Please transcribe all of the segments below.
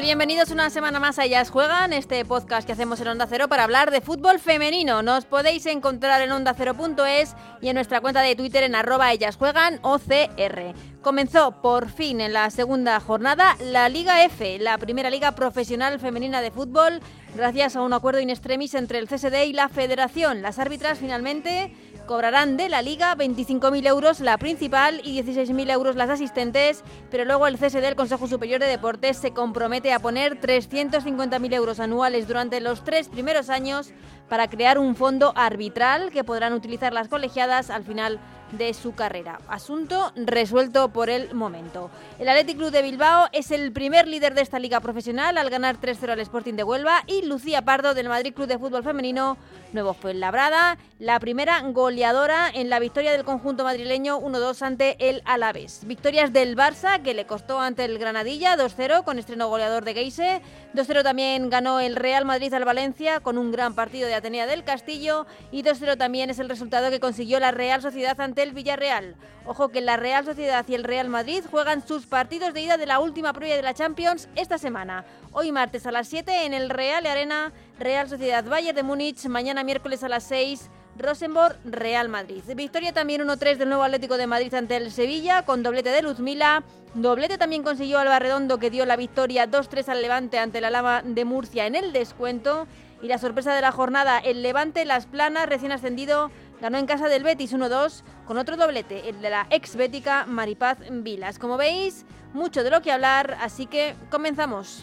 Bienvenidos una semana más a Ellas Juegan, este podcast que hacemos en Onda Cero para hablar de fútbol femenino. Nos podéis encontrar en ondacero.es y en nuestra cuenta de Twitter en arroba Ellas Juegan OCR. Comenzó por fin en la segunda jornada la Liga F, la primera liga profesional femenina de fútbol, gracias a un acuerdo in extremis entre el CSD y la Federación. Las árbitras finalmente cobrarán de la liga 25.000 euros la principal y 16.000 euros las asistentes, pero luego el CSD, el Consejo Superior de Deportes, se compromete a poner 350.000 euros anuales durante los tres primeros años para crear un fondo arbitral que podrán utilizar las colegiadas al final de su carrera. Asunto resuelto por el momento. El Athletic Club de Bilbao es el primer líder de esta liga profesional al ganar 3-0 al Sporting de Huelva y Lucía Pardo del Madrid Club de Fútbol Femenino Nuevo fue Labrada, la primera goleadora en la victoria del conjunto madrileño 1-2 ante el Alavés. Victorias del Barça que le costó ante el Granadilla 2-0 con estreno goleador de Geise. 2-0 también ganó el Real Madrid al Valencia con un gran partido de Atenea del Castillo y 2-0 también es el resultado que consiguió la Real Sociedad ante el Villarreal. Ojo que la Real Sociedad y el Real Madrid juegan sus partidos de ida de la última prueba de la Champions esta semana. Hoy martes a las 7 en el Real Arena, Real Sociedad Bayern de Múnich, mañana miércoles a las 6 Rosenborg, Real Madrid. Victoria también 1-3 del nuevo Atlético de Madrid ante el Sevilla con doblete de Luzmila. Doblete también consiguió Alba Redondo que dio la victoria 2-3 al Levante ante la Lama de Murcia en el descuento. Y la sorpresa de la jornada, el Levante Las Planas, recién ascendido, ganó en casa del Betis 1-2 con otro doblete, el de la ex bética Maripaz Vilas. Como veis, mucho de lo que hablar, así que comenzamos.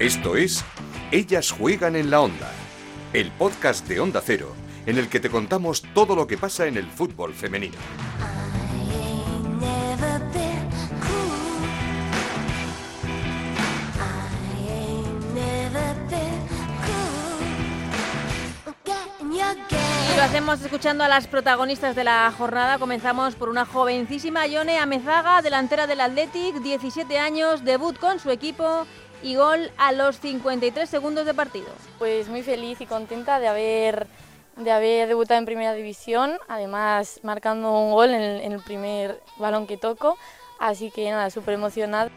Esto es Ellas juegan en la onda, el podcast de Onda Cero, en el que te contamos todo lo que pasa en el fútbol femenino. Lo hacemos escuchando a las protagonistas de la jornada. Comenzamos por una jovencísima Yone Amezaga, delantera del Athletic, 17 años, debut con su equipo y gol a los 53 segundos de partido. Pues muy feliz y contenta de haber, de haber debutado en primera división, además marcando un gol en el, en el primer balón que toco, así que nada, súper emocionada.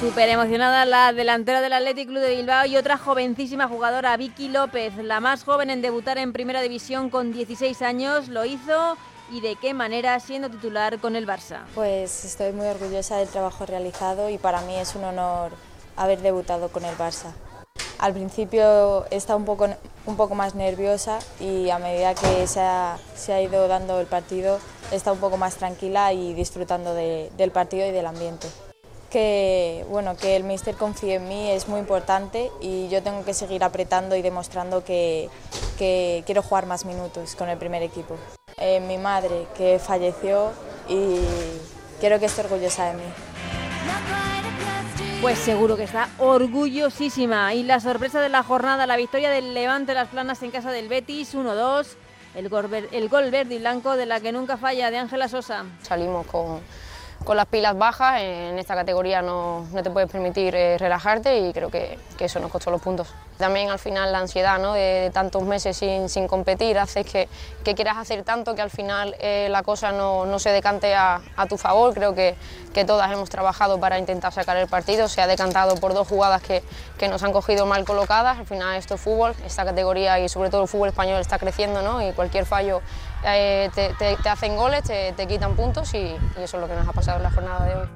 Súper emocionada la delantera del Athletic Club de Bilbao y otra jovencísima jugadora, Vicky López, la más joven en debutar en primera división con 16 años, lo hizo y de qué manera siendo titular con el Barça. Pues estoy muy orgullosa del trabajo realizado y para mí es un honor haber debutado con el Barça. Al principio estaba un poco, un poco más nerviosa y a medida que se ha, se ha ido dando el partido está un poco más tranquila y disfrutando de, del partido y del ambiente. Que, bueno, que el míster confíe en mí es muy importante y yo tengo que seguir apretando y demostrando que, que quiero jugar más minutos con el primer equipo. Eh, mi madre que falleció y quiero que esté orgullosa de mí. Pues seguro que está orgullosísima. Y la sorpresa de la jornada, la victoria del Levante Las Planas en casa del Betis, 1-2. El gol, ver- el gol verde y blanco de la que nunca falla, de Ángela Sosa. Salimos con, con las pilas bajas, en esta categoría no, no te puedes permitir eh, relajarte y creo que, que eso nos costó los puntos. También al final la ansiedad ¿no? de, tantos meses sin, sin competir hace que, que quieras hacer tanto que al final eh, la cosa no, no se decante a, a tu favor. Creo que, que todas hemos trabajado para intentar sacar el partido, se ha decantado por dos jugadas que, que nos han cogido mal colocadas. Al final esto es fútbol, esta categoría y sobre todo el fútbol español está creciendo ¿no? y cualquier fallo eh, te, hacen goles, te, quitan puntos y eso es lo que nos ha pasado en la jornada de hoy.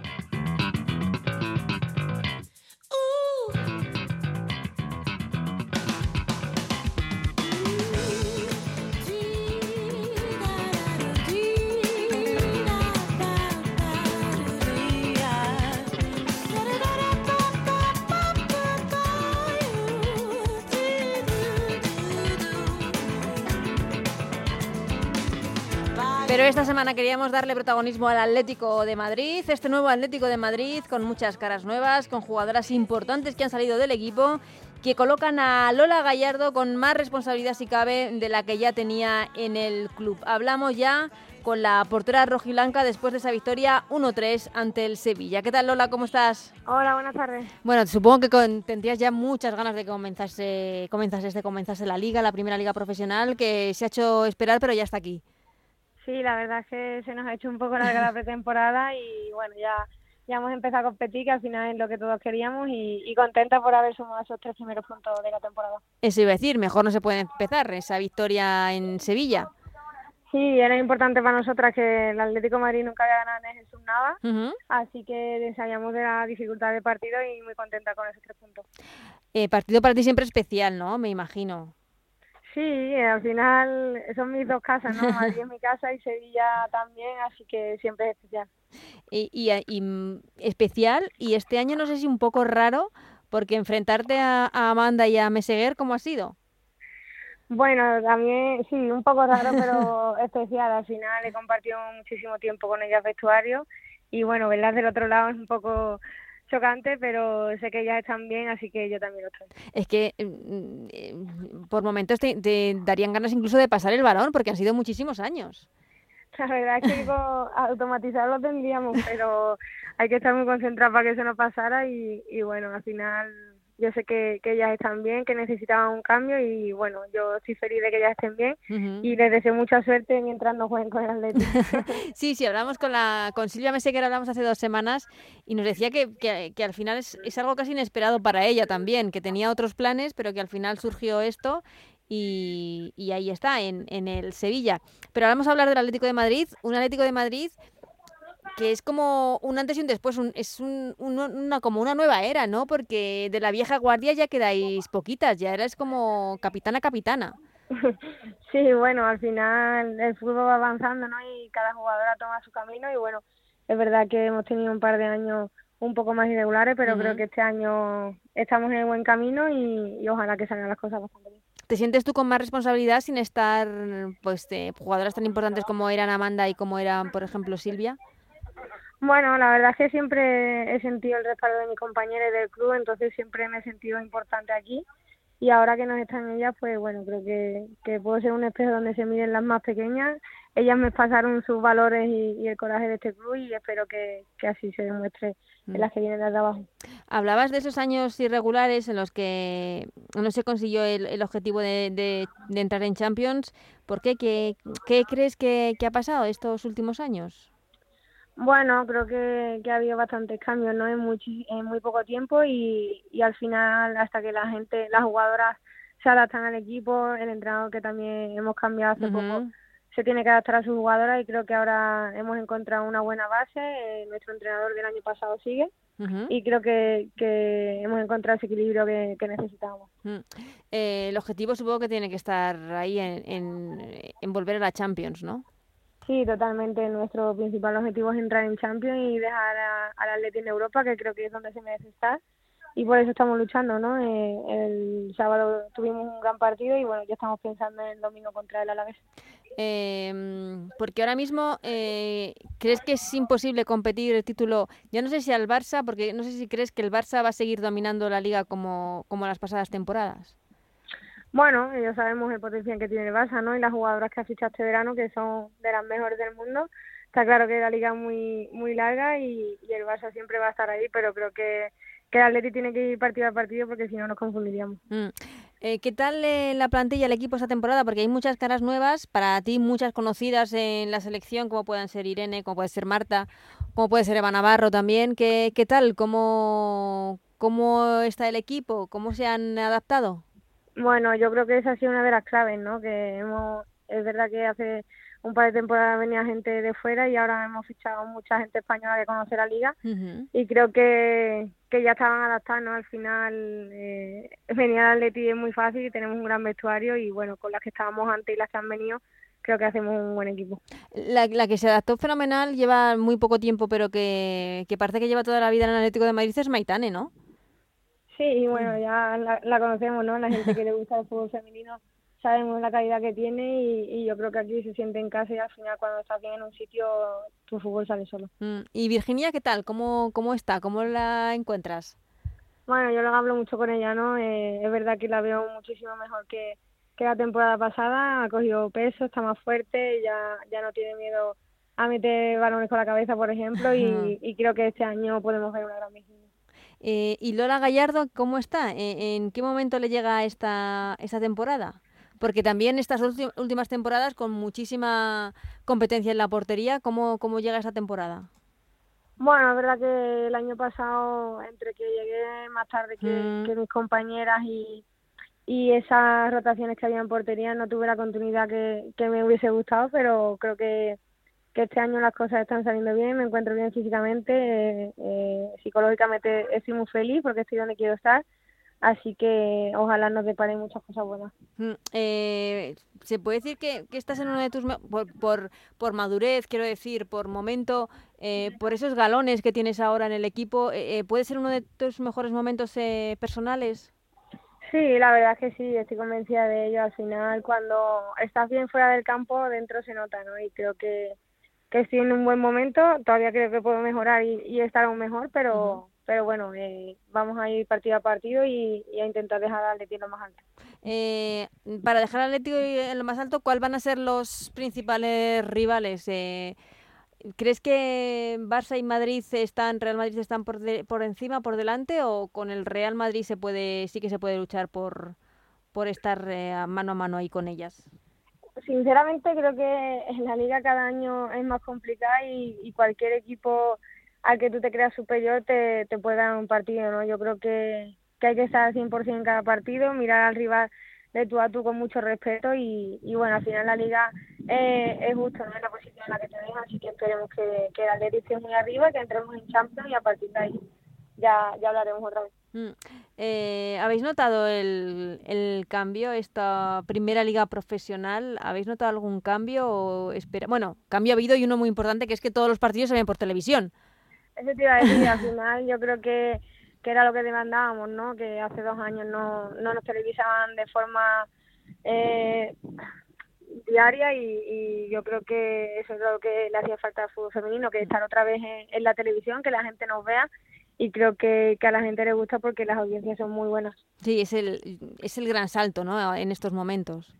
Pero esta semana queríamos darle protagonismo al Atlético de Madrid, este nuevo Atlético de Madrid con muchas caras nuevas, con jugadoras importantes que han salido del equipo que colocan a Lola Gallardo con más responsabilidad si cabe de la que ya tenía en el club. Hablamos ya con la portera rojiblanca después de esa victoria 1-3 ante el Sevilla. ¿Qué tal Lola? ¿Cómo estás? Hola, buenas tardes. Bueno, supongo que con, tendrías ya muchas ganas de que comenzase, comenzase, de comenzase la liga, la primera liga profesional, que se ha hecho esperar, pero ya está aquí. Sí, la verdad es que se nos ha hecho un poco larga la pretemporada y bueno, ya, ya hemos empezado a competir, que al final es lo que todos queríamos y, y contenta por haber sumado esos tres primeros puntos de la temporada. Eso iba a decir, mejor no se puede empezar esa victoria en Sevilla. Sí, era importante para nosotras que el Atlético de Madrid nunca había ganado en Jesús nada, así que sabíamos de la dificultad del partido y muy contenta con esos tres puntos. Eh, partido para ti siempre especial, ¿no? Me imagino. Sí, al final son mis dos casas, ¿no? Madrid es mi casa y Sevilla también, así que siempre es especial. Y, y, y mm, especial, y este año no sé si un poco raro, porque enfrentarte a, a Amanda y a Meseguer, ¿cómo ha sido? Bueno, también sí, un poco raro, pero especial. Al final he compartido muchísimo tiempo con ellas vestuario y bueno, verlas del otro lado es un poco chocante, pero sé que ellas están bien, así que yo también lo estoy. Es que mm, eh, por momentos te, te, darían ganas incluso de pasar el balón, porque han sido muchísimos años. La verdad es que digo, automatizarlo tendríamos, pero hay que estar muy concentrados para que eso no pasara y, y bueno, al final yo sé que, que, ellas están bien, que necesitaban un cambio y bueno, yo estoy feliz de que ellas estén bien uh -huh. y les deseo mucha suerte mientras no jueguen con el Atlético. sí, sí, hablamos con la con Silvia Meseguer, hablamos hace dos semanas y nos decía que, que, que al final es, es, algo casi inesperado para ella también, que tenía otros planes, pero que al final surgió esto y, y ahí está, en, en el Sevilla. Pero ahora vamos a hablar del Atlético de Madrid, un Atlético de Madrid que es como un antes y un después, un, es un, un, una, como una nueva era, ¿no? Porque de la vieja guardia ya quedáis poquitas, ya eres como capitana capitana. Sí, bueno, al final el fútbol va avanzando, ¿no? Y cada jugadora toma su camino y bueno, es verdad que hemos tenido un par de años un poco más irregulares, pero uh -huh. creo que este año estamos en el buen camino y, y ojalá que salgan las cosas bastante bien. ¿Te sientes tú con más responsabilidad sin estar, pues, de jugadoras tan importantes como eran Amanda y como eran, por ejemplo, Silvia? Bueno, la verdad es que siempre he sentido el respaldo de mis compañeros del club, entonces siempre me he sentido importante aquí. Y ahora que nos están ellas, pues bueno, creo que, puedo ser un espejo donde se miren las más pequeñas. Ellas me pasaron sus valores y, el coraje de este club y espero que, así se demuestre en las que vienen de abajo. Hablabas de esos años irregulares en los que no se consiguió el, objetivo de, entrar en Champions. ¿Por qué? ¿Qué, crees que ha pasado estos últimos años? Bueno, creo que, que ha habido bastantes cambios, ¿no? En, muy, en muy poco tiempo y, y al final, hasta que la gente, las jugadoras se adaptan al equipo, el entrenador que también hemos cambiado hace uh -huh. poco, se tiene que adaptar a sus jugadoras y creo que ahora hemos encontrado una buena base. Eh, nuestro entrenador del año pasado sigue uh -huh. y creo que, que, hemos encontrado ese equilibrio que, que necesitamos. Uh -huh. eh, el objetivo supongo que tiene que estar ahí en, en, en volver a la Champions, ¿no? Sí, totalmente. Nuestro principal objetivo es entrar en Champions y dejar al Atleti en Europa, que creo que es donde se merece estar. Y por eso estamos luchando, ¿no? Eh, el sábado tuvimos un gran partido y bueno, ya estamos pensando en el domingo contra el Alavés. Eh, porque ahora mismo, eh, ¿crees que es imposible competir el título? Ya no sé si al Barça, porque no sé si crees que el Barça va a seguir dominando la liga como, como las pasadas temporadas. Bueno, ya sabemos el potencial que tiene el Barça, ¿no? Y las jugadoras que ha fichado este verano, que son de las mejores del mundo. Está claro que la liga es muy, muy larga y, el Barça siempre va a estar ahí, pero creo que, que el Atleti tiene que ir partido a partido porque si no nos confundiríamos. Mm. Eh, ¿Qué tal eh, la plantilla, el equipo esta temporada? Porque hay muchas caras nuevas, para ti muchas conocidas en la selección, como pueden ser Irene, como puede ser Marta, como puede ser Eva Navarro también. ¿Qué, qué tal? ¿Cómo, ¿Cómo está el equipo? ¿Cómo se han adaptado? Bueno, yo creo que esa ha sido una de las claves, ¿no? Que hemos, es verdad que hace un par de temporadas venía gente de fuera y ahora hemos fichado mucha gente española que conoce la liga uh -huh. y creo que, que ya estaban adaptados, ¿no? Al final eh, venir al Atleti es muy fácil y tenemos un gran vestuario y bueno, con las que estábamos antes y las que han venido creo que hacemos un buen equipo. La, la que se adaptó fenomenal lleva muy poco tiempo, pero que, que parece que lleva toda la vida en el Atlético de Madrid es Maitane, ¿no? Sí, y bueno, ya la, la, conocemos, ¿no? La gente que le gusta el fútbol femenino sabemos la calidad que tiene y, y, yo creo que aquí se siente en casa y al final cuando estás bien en un sitio tu fútbol sale solo. Mm. ¿Y Virginia qué tal? ¿Cómo, cómo está? ¿Cómo la encuentras? Bueno, yo lo hablo mucho con ella, ¿no? Eh, es verdad que la veo muchísimo mejor que, que la temporada pasada, ha cogido peso, está más fuerte, ya, ya no tiene miedo a meter balones con la cabeza, por ejemplo, y, creo que este año podemos ver una gran eh, ¿Y Lola Gallardo cómo está? ¿En, ¿En, qué momento le llega esta, esta temporada? Porque también estas últimas temporadas con muchísima competencia en la portería, ¿cómo, cómo llega esta temporada? Bueno, es verdad que el año pasado, entre que llegué más tarde que, mm. que mis compañeras y, y esas rotaciones que había en portería no tuve la continuidad que, que me hubiese gustado, pero creo que, que este año las cosas están saliendo bien, me encuentro bien físicamente, eh, eh, psicológicamente estoy muy feliz porque estoy donde quiero estar, así que ojalá nos deparen muchas cosas buenas. Mm, eh, ¿Se puede decir que, que, estás en uno de tus, por, por, por madurez, quiero decir, por momento, por esos galones que tienes ahora en el equipo, puede ser uno de tus mejores momentos personales? Sí, la verdad es que sí, estoy convencida de ello. Al final, cuando estás bien fuera del campo, dentro se nota, ¿no? Y creo que, que estoy en un buen momento. Todavía creo que puedo mejorar y, estar aún mejor, pero, pero bueno, eh, vamos a ir partido a partido y, a intentar dejar al Atlético lo más alto. Eh, para dejar al Atlético en lo más alto, ¿cuáles van a ser los principales rivales? Eh, ¿Crees que Barça y Madrid están, Real Madrid están por, por encima, por delante, o con el Real Madrid se puede, sí que se puede luchar por, por estar eh, mano a mano ahí con ellas? Sinceramente creo que en la liga cada año es más complicada y, cualquier equipo al que tú te creas superior te, te puede dar un partido, ¿no? Yo creo que, que hay que estar al 100% en cada partido, mirar al rival de tú a tú con mucho respeto y, y bueno, al final la liga eh, es justo, ¿no? En la posición en la que te dejan, así que esperemos que, que el Atleti esté muy arriba, que entremos en Champions y a partir de ahí ya, ya hablaremos otra vez. Mm. Eh, ¿Habéis notado el, el cambio, esta primera liga profesional? ¿Habéis notado algún cambio o espera? Bueno, cambio ha habido y uno muy importante que es que todos los partidos se ven por televisión. Eso te iba a decir, al final yo creo que que era lo que demandábamos, ¿no? Que hace dos años no, no nos televisaban de forma eh, diaria y, yo creo que eso es lo que le hacía falta al fútbol femenino, que estar otra vez en, la televisión, que la gente nos vea y creo que, que, a la gente le gusta porque las audiencias son muy buenas. Sí, es el, es el gran salto, ¿no? En estos momentos.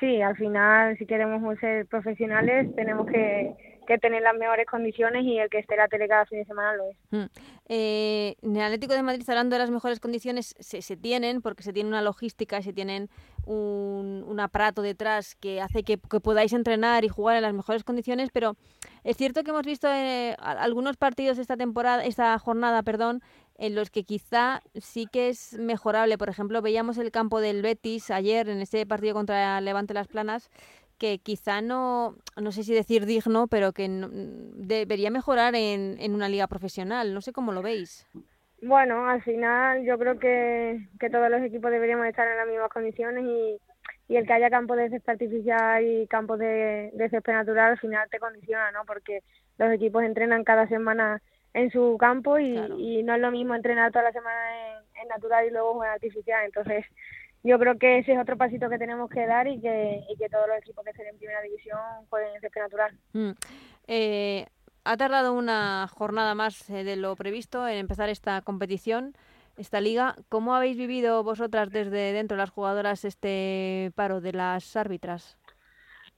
Sí, al final si queremos ser profesionales tenemos que que tener las mejores condiciones y el que esté la tele cada fin de semana lo es. Mm. Eh, en el Atlético de Madrid, hablando de las mejores condiciones, se, se tienen, porque se tiene una logística y se tienen un, aparato detrás que hace que, podáis entrenar y jugar en las mejores condiciones, pero es cierto que hemos visto eh, algunos partidos esta temporada, esta jornada, perdón, en los que quizá sí que es mejorable. Por ejemplo, veíamos el campo del Betis ayer en ese partido contra Levante Las Planas, que quizá no, no sé si decir digno, pero que debería mejorar en, en una liga profesional. No sé cómo lo veis. Bueno, al final yo creo que, que todos los equipos deberíamos estar en las mismas condiciones y, y el que haya campos de césped artificial y campos de, de césped natural al final te condiciona, ¿no? Porque los equipos entrenan cada semana en su campo y, y no es lo mismo entrenar toda la semana en, en natural y luego jugar artificial. Entonces, yo creo que ese es otro pasito que tenemos que dar y que, y que todos los equipos que estén en primera división jueguen en natural. Mm. Eh, ha tardado una jornada más eh, de lo previsto en empezar esta competición, esta liga. ¿Cómo habéis vivido vosotras desde dentro, las jugadoras, este paro de las árbitras?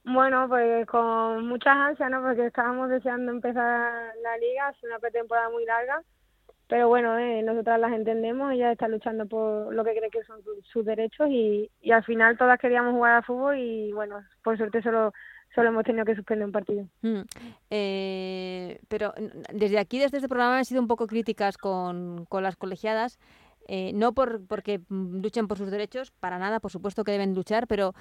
Bueno, pues con muchas ansias, ¿no? Porque estábamos deseando empezar la liga, es una pretemporada muy larga pero bueno, eh, nosotras las entendemos, ella está luchando por lo que cree que son sus derechos y, y al final todas queríamos jugar al fútbol y bueno, por suerte solo solo hemos tenido que suspender un partido. Mm. Eh, pero desde aquí, desde este programa, han sido un poco críticas con, con las colegiadas. Eh, no por porque luchen por sus derechos, para nada, por supuesto que deben luchar, pero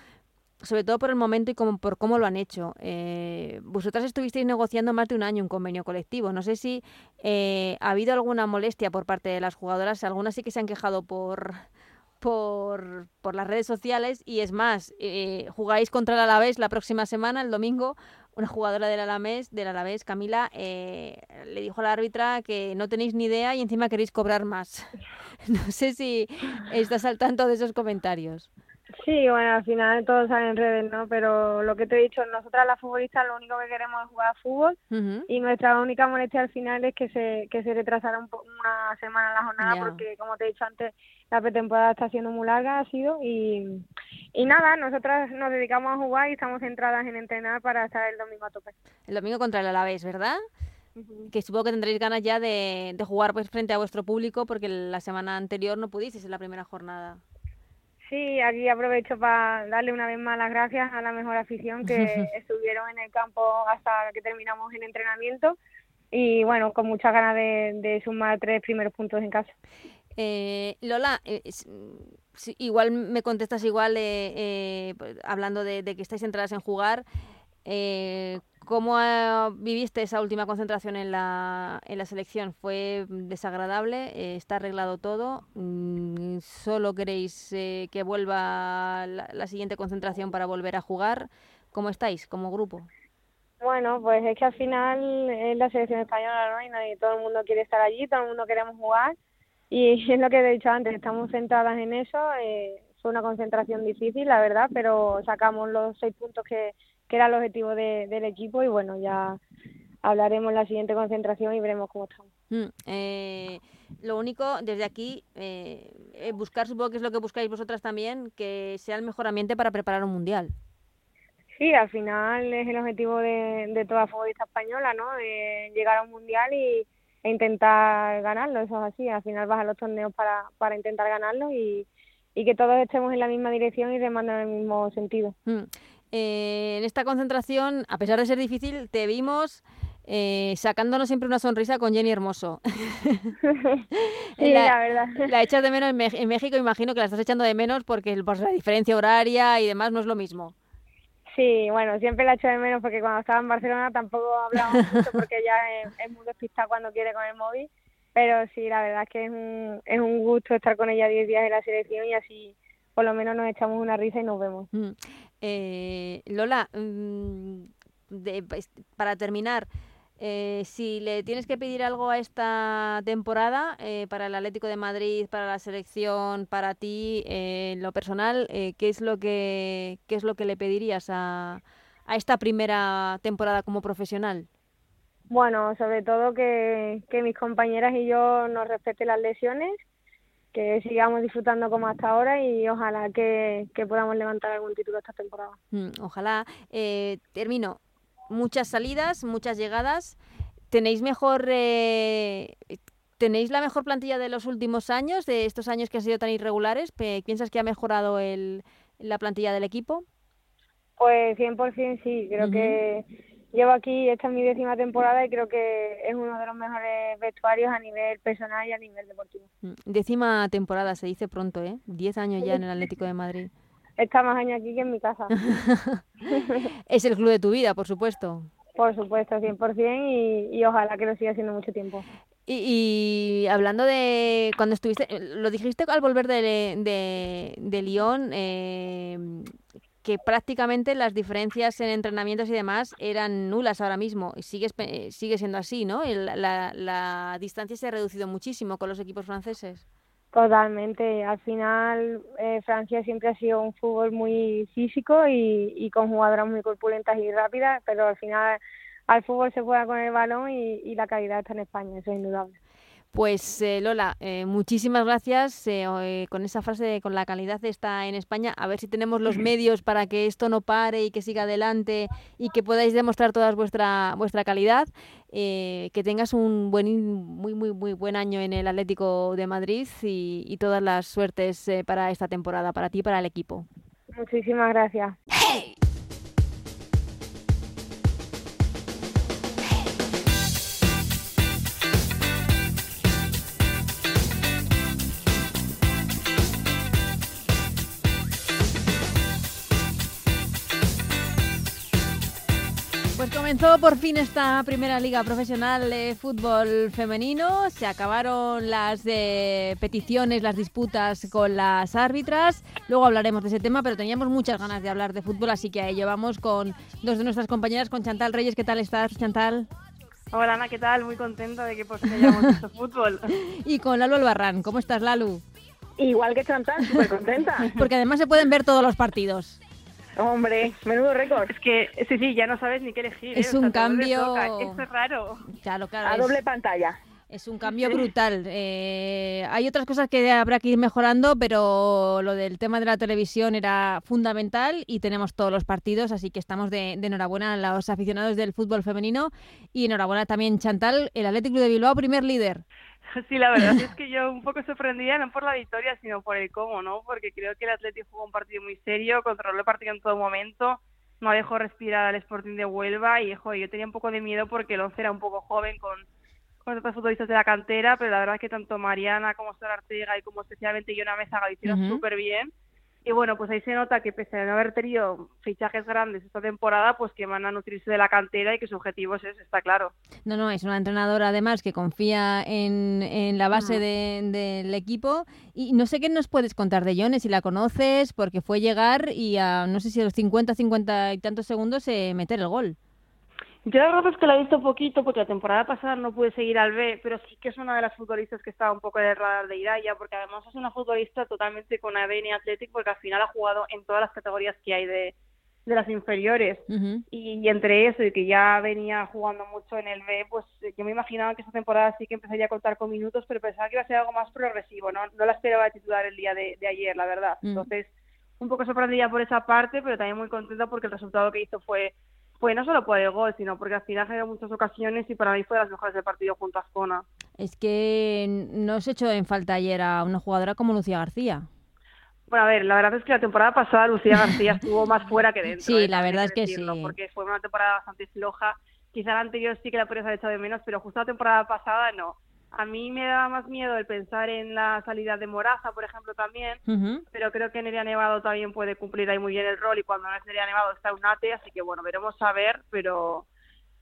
sobre todo por el momento y como, por cómo lo han hecho. Eh, vosotras estuvisteis negociando más de un año un convenio colectivo. No sé si eh, ha habido alguna molestia por parte de las jugadoras. Algunas sí que se han quejado por, por, por las redes sociales y es más, eh, jugáis contra el Alavés la próxima semana, el domingo. Una jugadora del Alavés, del Alavés Camila, le dijo a la árbitra que no tenéis ni idea y encima queréis cobrar más. no sé si estás al tanto de esos comentarios. Sí, bueno, al final todo sale en redes, ¿no? Pero lo que te he dicho, nosotras las futbolistas lo único que queremos es jugar fútbol y nuestra única molestia al final es que se, que se retrasara un una semana la jornada porque, como te he dicho antes, la pretemporada está siendo muy larga, ha sido, y, y nada, nosotras nos dedicamos a jugar y estamos centradas en entrenar para estar el domingo a tope. El domingo contra el Alavés, ¿verdad? Que supongo que tendréis ganas ya de, de jugar pues frente a vuestro público porque la semana anterior no pudisteis en la primera jornada. Sí, aquí aprovecho para darle una vez más las gracias a la mejor afición que estuvieron en el campo hasta que terminamos el entrenamiento y bueno, con muchas ganas de, sumar tres primeros puntos en casa. Eh, Lola, eh, igual me contestas igual eh, pues, hablando de, que estáis centradas en jugar. Eh, ¿Cómo viviste esa última concentración en la, selección? ¿Fue desagradable? Eh, ¿Está arreglado todo? Mm, ¿Solo queréis eh, que vuelva la, siguiente concentración para volver a jugar? ¿Cómo estáis como grupo? Bueno, pues es que al final es la selección española, ¿no? Y todo el mundo quiere estar allí, todo el mundo queremos jugar. Y es lo que he dicho antes, estamos centradas en eso. Eh, fue una concentración difícil, la verdad, pero sacamos los seis puntos que que era el objetivo del equipo y bueno, ya hablaremos en la siguiente concentración y veremos cómo estamos. Mm, eh, lo único, desde aquí, eh, eh, buscar, supongo que es lo que buscáis vosotras también, que sea el mejor ambiente para preparar un mundial. Sí, al final es el objetivo de, de toda futbolista española, ¿no? De llegar a un mundial y, e intentar ganarlo, eso es así. Al final vas a los torneos para, para intentar ganarlo y, y que todos estemos en la misma dirección y remando en el mismo sentido. Mm. Eh, en esta concentración, a pesar de ser difícil, te vimos eh, sacándonos siempre una sonrisa con Jenny Hermoso. sí, la, verdad. La echas de menos en, México, imagino que la estás echando de menos porque pues, la diferencia horaria y demás no es lo mismo. Sí, bueno, siempre la echo de menos porque cuando estaba en Barcelona tampoco hablábamos mucho porque ya es, muy despistada cuando quiere con el móvil. Pero sí, la verdad es que es un, es un gusto estar con ella 10 días en la selección y así por lo menos nos echamos una risa y nos vemos. Mm. Eh, Lola, mm, pues, para terminar, eh, si le tienes que pedir algo a esta temporada eh, para el Atlético de Madrid, para la selección, para ti, en lo personal, ¿qué es lo que qué es lo que le pedirías a, a esta primera temporada como profesional? Bueno, sobre todo que, que mis compañeras y yo nos respeten las lesiones que sigamos disfrutando como hasta ahora y ojalá que, podamos levantar algún título esta temporada. Mm, ojalá. Eh, termino. Muchas salidas, muchas llegadas. ¿Tenéis mejor... Eh, ¿Tenéis la mejor plantilla de los últimos años, de estos años que han sido tan irregulares? ¿Piensas que ha mejorado el, la plantilla del equipo? Pues 100% sí, creo que llevo aquí, esta es mi décima temporada y creo que es uno de los mejores vestuarios a nivel personal y a nivel deportivo. Mm, décima temporada, se dice pronto, ¿eh? Diez años ya en el Atlético de Madrid. Está más años aquí que en mi casa. es el club de tu vida, por supuesto. Por supuesto, 100% y, y ojalá que lo siga haciendo mucho tiempo. Y, hablando de cuando estuviste, lo dijiste al volver de, de, de Lyon, eh, que prácticamente las diferencias en entrenamientos y demás eran nulas ahora mismo. Y sigue, sigue siendo así, ¿no? La, la, distancia se ha reducido muchísimo con los equipos franceses. Totalmente. Al final, eh, Francia siempre ha sido un fútbol muy físico y, y, con jugadoras muy corpulentas y rápidas, pero al final al fútbol se juega con el balón y, y la calidad está en España, eso es indudable. Pues eh, Lola, eh, muchísimas gracias eh, con esa frase de con la calidad está en España. A ver si tenemos los medios para que esto no pare y que siga adelante y que podáis demostrar toda vuestra vuestra calidad. que tengas un buen muy muy muy buen año en el Atlético de Madrid y, todas las suertes para esta temporada para ti y para el equipo. Muchísimas gracias. Comenzó por fin esta primera liga profesional de fútbol femenino. Se acabaron las de peticiones, las disputas con las árbitras. Luego hablaremos de ese tema, pero teníamos muchas ganas de hablar de fútbol, así que a ello vamos con dos de nuestras compañeras, con Chantal Reyes. ¿Qué tal estás, Chantal? Hola Ana, ¿qué tal? Muy contenta de que por fin hayamos visto fútbol. y con Lalu Albarrán. ¿Cómo estás, Lalu? Igual que Chantal, súper contenta. Porque además se pueden ver todos los partidos. Hombre, menudo récord. Es que, sí, sí, ya no sabes ni qué elegir. Es ¿eh? O un sea, cambio-. Esto es raro. Claro, claro. A es- doble pantalla. Es un cambio brutal. Eh, hay otras cosas que habrá que ir mejorando, pero lo del tema de la televisión era fundamental y tenemos todos los partidos, así que estamos de, de enhorabuena a los aficionados del fútbol femenino y enhorabuena también Chantal, el Atlético de Bilbao, primer líder. Sí, la verdad es que yo un poco sorprendida, no por la victoria, sino por el cómo, ¿no? Porque creo que el Atlético jugó un partido muy serio, controló el partido en todo momento, no dejó respirar al Sporting de Huelva y, joder, yo tenía un poco de miedo porque el once era un poco joven con, con otros futbolistas de la cantera, pero la verdad es que tanto Mariana como Sara Ortega y como especialmente Yona Mesa lo hicieron Ujú. súper bien. Y bueno, pues ahí se nota que pese a no haber tenido fichajes grandes esta temporada, pues que van a nutrirse de la cantera y que su objetivo es está claro. No, no, es una entrenadora además que confía en, en la base de- del equipo. Y no sé qué nos puedes contar de Yone, si la conoces, porque fue llegar y a, no sé si a los 50, 50 y tantos segundos eh, meter el gol. Yo la verdad es que la he visto poquito porque la temporada pasada no pude seguir al B, pero sí que es una de las futbolistas que estaba un poco en el radar de Iraya, porque además es una futbolista totalmente con ADN Athletic, porque al final ha jugado en todas las categorías que hay de, de las inferiores. Y, y entre eso y que ya venía jugando mucho en el B, pues eh, yo me imaginaba que esta temporada sí que empezaría a contar con minutos, pero pensaba que iba a ser algo más progresivo, no, no la esperaba titular el día de, de ayer, la verdad. Mm. Entonces, un poco sorprendida por esa parte, pero también muy contenta porque el resultado que hizo fue fue no solo por el gol, sino porque al final generó muchas ocasiones y para mí fue de las mejores del partido junto a Ascona. Es que no se echó en falta ayer a una jugadora como Lucía García. Bueno, a ver, la verdad es que la temporada pasada Lucía García estuvo más fuera que dentro. Sí, ¿eh? la verdad es que decirlo, sí. Porque fue una temporada bastante floja. Quizá la anterior sí que la podrías haber echado de menos, pero justo la temporada pasada no. A mí me daba más miedo el pensar en la salida de Moraza, por ejemplo, también. Pero creo que Nerea Nevado también puede cumplir ahí muy bien el rol y cuando no es Nerea Nevado está Unate, así que bueno, veremos a ver, pero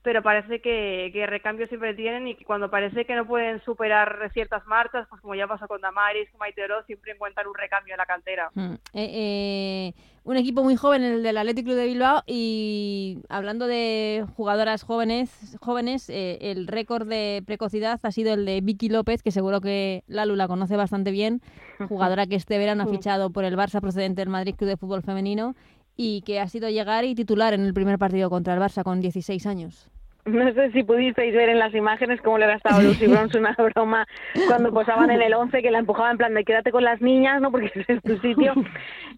pero parece que, que recambios siempre tienen y que cuando parece que no pueden superar ciertas marchas, pues como ya pasó con Damaris, con Maite Oro, siempre encuentran un recambio en la cantera. Mm. Eh, eh, un equipo muy joven, el del Athletic Club de Bilbao, y hablando de jugadoras jóvenes, jóvenes eh, el récord de precocidad ha sido el de Vicky López, que seguro que Lalu la conoce bastante bien, jugadora que este verano ha fichado por el Barça procedente del Madrid Club de Fútbol Femenino y que ha sido llegar y titular en el primer partido contra el Barça con 16 años. No sé si pudisteis ver en las imágenes cómo le gastaba Lucy Bronze una broma cuando posaban en el 11 que la empujaba en plan de quédate con las niñas, ¿no? Porque ese es tu sitio.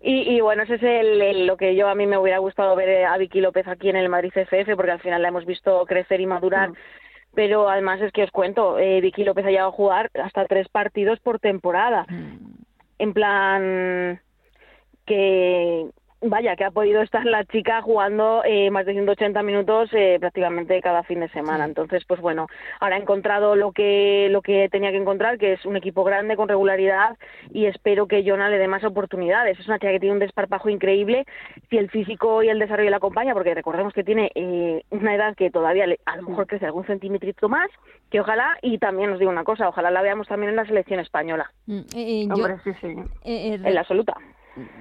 Y, y bueno, ese es el, el- lo que yo a mí me hubiera gustado ver a Vicky López aquí en el Madrid CFF porque al final la hemos visto crecer y madurar. Pero además es que os cuento, eh, Vicky López ha llegado a jugar hasta tres partidos por temporada. En plan que vaya que ha podido estar la chica jugando eh, más de 180 minutos eh, prácticamente cada fin de semana. Entonces pues bueno ahora ha encontrado lo que lo que tenía que encontrar que es un equipo grande con regularidad y espero que Jonah le dé más oportunidades. Es una chica que tiene un desparpajo increíble si el físico y el desarrollo la acompaña porque recordemos que tiene eh, una edad que todavía le- a lo mejor crece algún centímetro más que ojalá y también os digo una cosa ojalá la veamos también en la selección española. Mm, eh, eh, yo- Hombre, sí, sí. eh, en la absoluta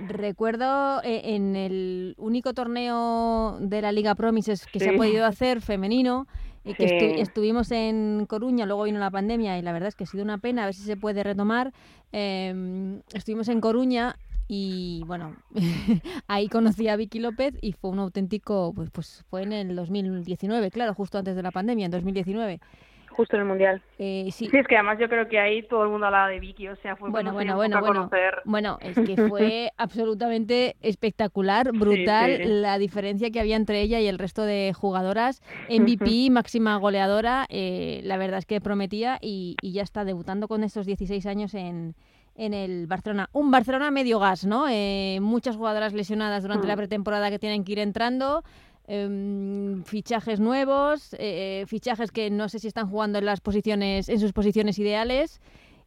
Recuerdo eh, en el único torneo de la Liga Promises que se ha podido hacer femenino, y que Sí. estu- estuvimos en Coruña, luego vino la pandemia y la verdad es que ha sido una pena, a ver si se puede retomar. Eh, estuvimos en Coruña y bueno, ahí conocí a Vicky López y fue un auténtico, pues, pues fue en el 2019, claro, justo antes de la pandemia, en 2019. Justo en el mundial Eh, sí, Sí, es que además yo creo que ahí todo el mundo hablaba de Vicky, o sea, fue Bueno, bueno, bueno, bueno. Bueno, es que fue absolutamente espectacular, brutal sí. la diferencia que había entre ella y el resto de jugadoras. MVP, máxima goleadora, eh, la verdad es que prometía y, y ya está debutando con estos 16 años en, en el Barcelona. Un Barcelona medio gas, ¿no? Eh, muchas jugadoras lesionadas durante la pretemporada que tienen que ir entrando. Em, fichajes nuevos, eh, fichajes que no sé si están jugando en las posiciones, en sus posiciones ideales.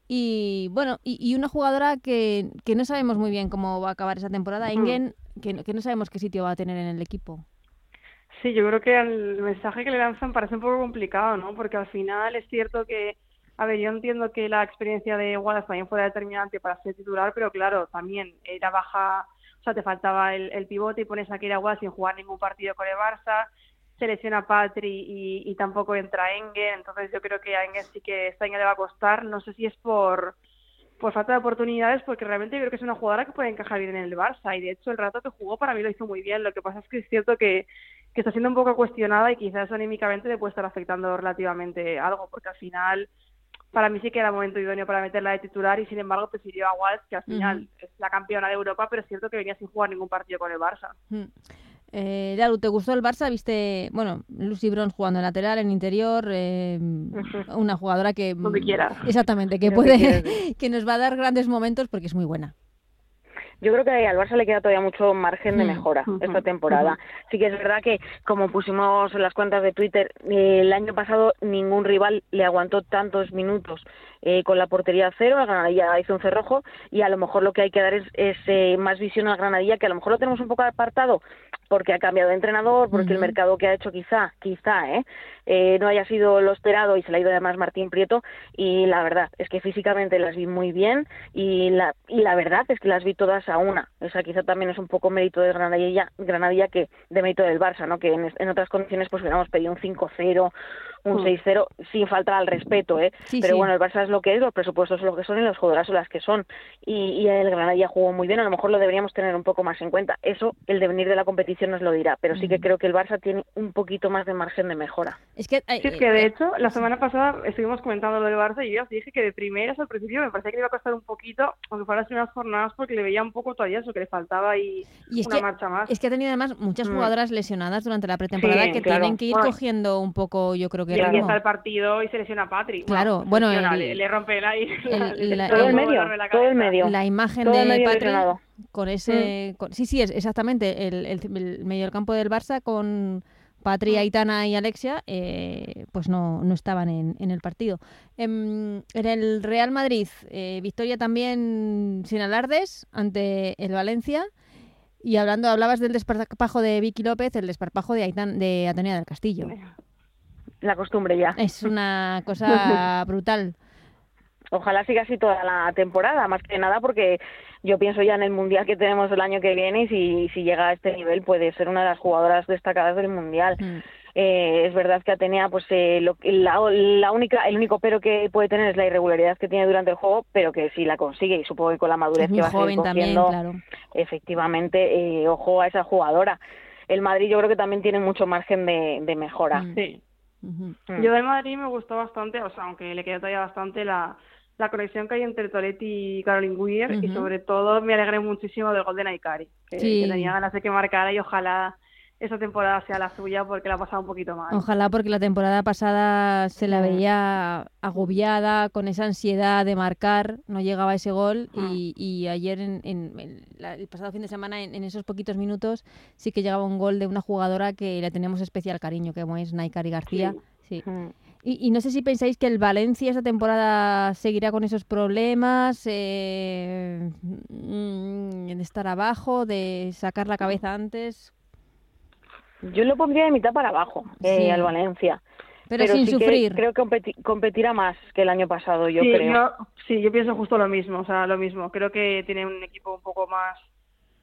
Y bueno, y, y una jugadora que, que no sabemos muy bien cómo va a acabar esa temporada, Engen, que, no- que no sabemos qué sitio va a tener en el equipo. Sí, yo creo que el mensaje que le lanzan parece un poco complicado, ¿no? Porque al final es cierto que, a ver, yo entiendo que la experiencia de Wallace también fue determinante para ser titular, pero claro, también era baja, sea, te faltaba el, el pivote y pones a Kira sin jugar ningún partido con el Barça. se lesiona Patri y, y tampoco entra Engen, entonces yo creo que a Engen sí que este año le va a costar, no sé si es por por falta de oportunidades, porque realmente yo creo que es una jugadora que puede encajar bien en el Barça, y de hecho el rato que jugó para mí lo hizo muy bien, lo que pasa es que es cierto que, que está siendo un poco cuestionada y quizás anímicamente le puede estar afectando relativamente algo, porque al final para mí sí que era momento idóneo para meterla de titular y sin embargo prefirió a Walsh, que al final es la campeona de Europa, pero es cierto que venía sin jugar ningún partido con el Barça. Eh, Lalu, ¿te gustó el Barça? Viste, bueno, Lucy Bronze jugando en lateral, en interior, eh, una jugadora que... Donde quiera. Exactamente, que puede, que nos va a dar grandes momentos porque es muy buena. Yo creo que al Barça le queda todavía mucho margen de mejora esta temporada. Sí que es verdad que, como pusimos en las cuentas de Twitter, eh, el año pasado ningún rival le aguantó tantos minutos eh, con la portería cero, la Granadilla hizo un cerrojo y a lo mejor lo que hay que dar es, es más visión a Granadilla, que a lo mejor lo tenemos un poco apartado porque ha cambiado de entrenador, porque el mercado que ha hecho quizá, quizá, ¿eh? ¿eh? no haya sido lo esperado y se le ha ido además Martín Prieto y la verdad es que físicamente las vi muy bien y la, y la verdad es que las vi todas a una. O sea, quizá también es un poco mérito de Granadilla, Granadilla que de mérito del Barça, ¿no? Que en, en otras condiciones pues hubiéramos pedido un 5-0 un 6-0 mm. sin faltar al respeto, ¿eh? Pero bueno, el Barça es lo que es, los presupuestos son lo que son y los jugadoras son las que son. Y, y el Granadilla jugó muy bien, a lo mejor lo deberíamos tener un poco más en cuenta. Eso, el devenir de la competición nos lo dirá, pero sí que mm. creo que el Barça tiene un poquito más de margen de mejora. Es que, sí, es que de hecho, la semana pasada estuvimos comentando lo del Barça y yo os dije que de primeras al principio me parecía que le iba a costar un poquito, aunque fuera las primeras jornadas, porque le veía un poco todavía eso que le faltaba y, una marcha más. Es que ha tenido además muchas mm. jugadoras lesionadas durante la pretemporada que tienen que ir cogiendo un poco, yo creo que... Y empieza el partido y se lesiona a Patrick. Claro, bueno, le, rompe la, todo, el medio, todo el medio. La imagen de Patrick con ese... Mm. sí, sí, es exactamente el, el, medio del campo del Barça con... Patri, mm. Aitana y Alexia, eh, pues no, no estaban en, en el partido. En, en, el Real Madrid, eh, victoria también sin alardes ante el Valencia. Y hablando, hablabas del desparpajo de Vicky López, el desparpajo de, Aitan, de Antonia del Castillo la costumbre ya. Es una cosa brutal. Ojalá siga así toda la temporada, más que nada porque yo pienso ya en el Mundial que tenemos el año que viene y si, si llega a este nivel puede ser una de las jugadoras destacadas del Mundial. Mm. Eh, es verdad que Atenea, pues eh, lo, la, la, única, el único pero que puede tener es la irregularidad que tiene durante el juego, pero que si la consigue y supongo que con la madurez que va a seguir cogiendo, efectivamente, eh, ojo a esa jugadora. El Madrid yo creo que también tiene mucho margen de, de mejora. Sí. Mm. Yo del Madrid me gustó bastante, o sea, aunque le queda todavía bastante la, la conexión que hay entre Toletti y Caroline Weir y sobre todo me alegré muchísimo del gol de Naikari, que, tenía ganas de que marcara y ojalá esa temporada sea la suya porque la ha pasado un poquito mal. Ojalá porque la temporada pasada se la veía agobiada, con esa ansiedad de marcar, no llegaba ese gol y, y, ayer, en, el pasado fin de semana, en, esos poquitos minutos, sí que llegaba un gol de una jugadora que le tenemos especial cariño, que es Naikari García. Sí. Y, no sé si pensáis que el Valencia esta temporada seguirá con esos problemas, eh, mm, de estar abajo, de sacar la cabeza antes. Yo lo pondría de mitad para abajo eh, al Valencia. Pero, sin sufrir. creo que competirá más que el año pasado, yo creo. Yo, sí, yo pienso justo lo mismo, o sea, lo mismo. Creo que tiene un equipo un poco más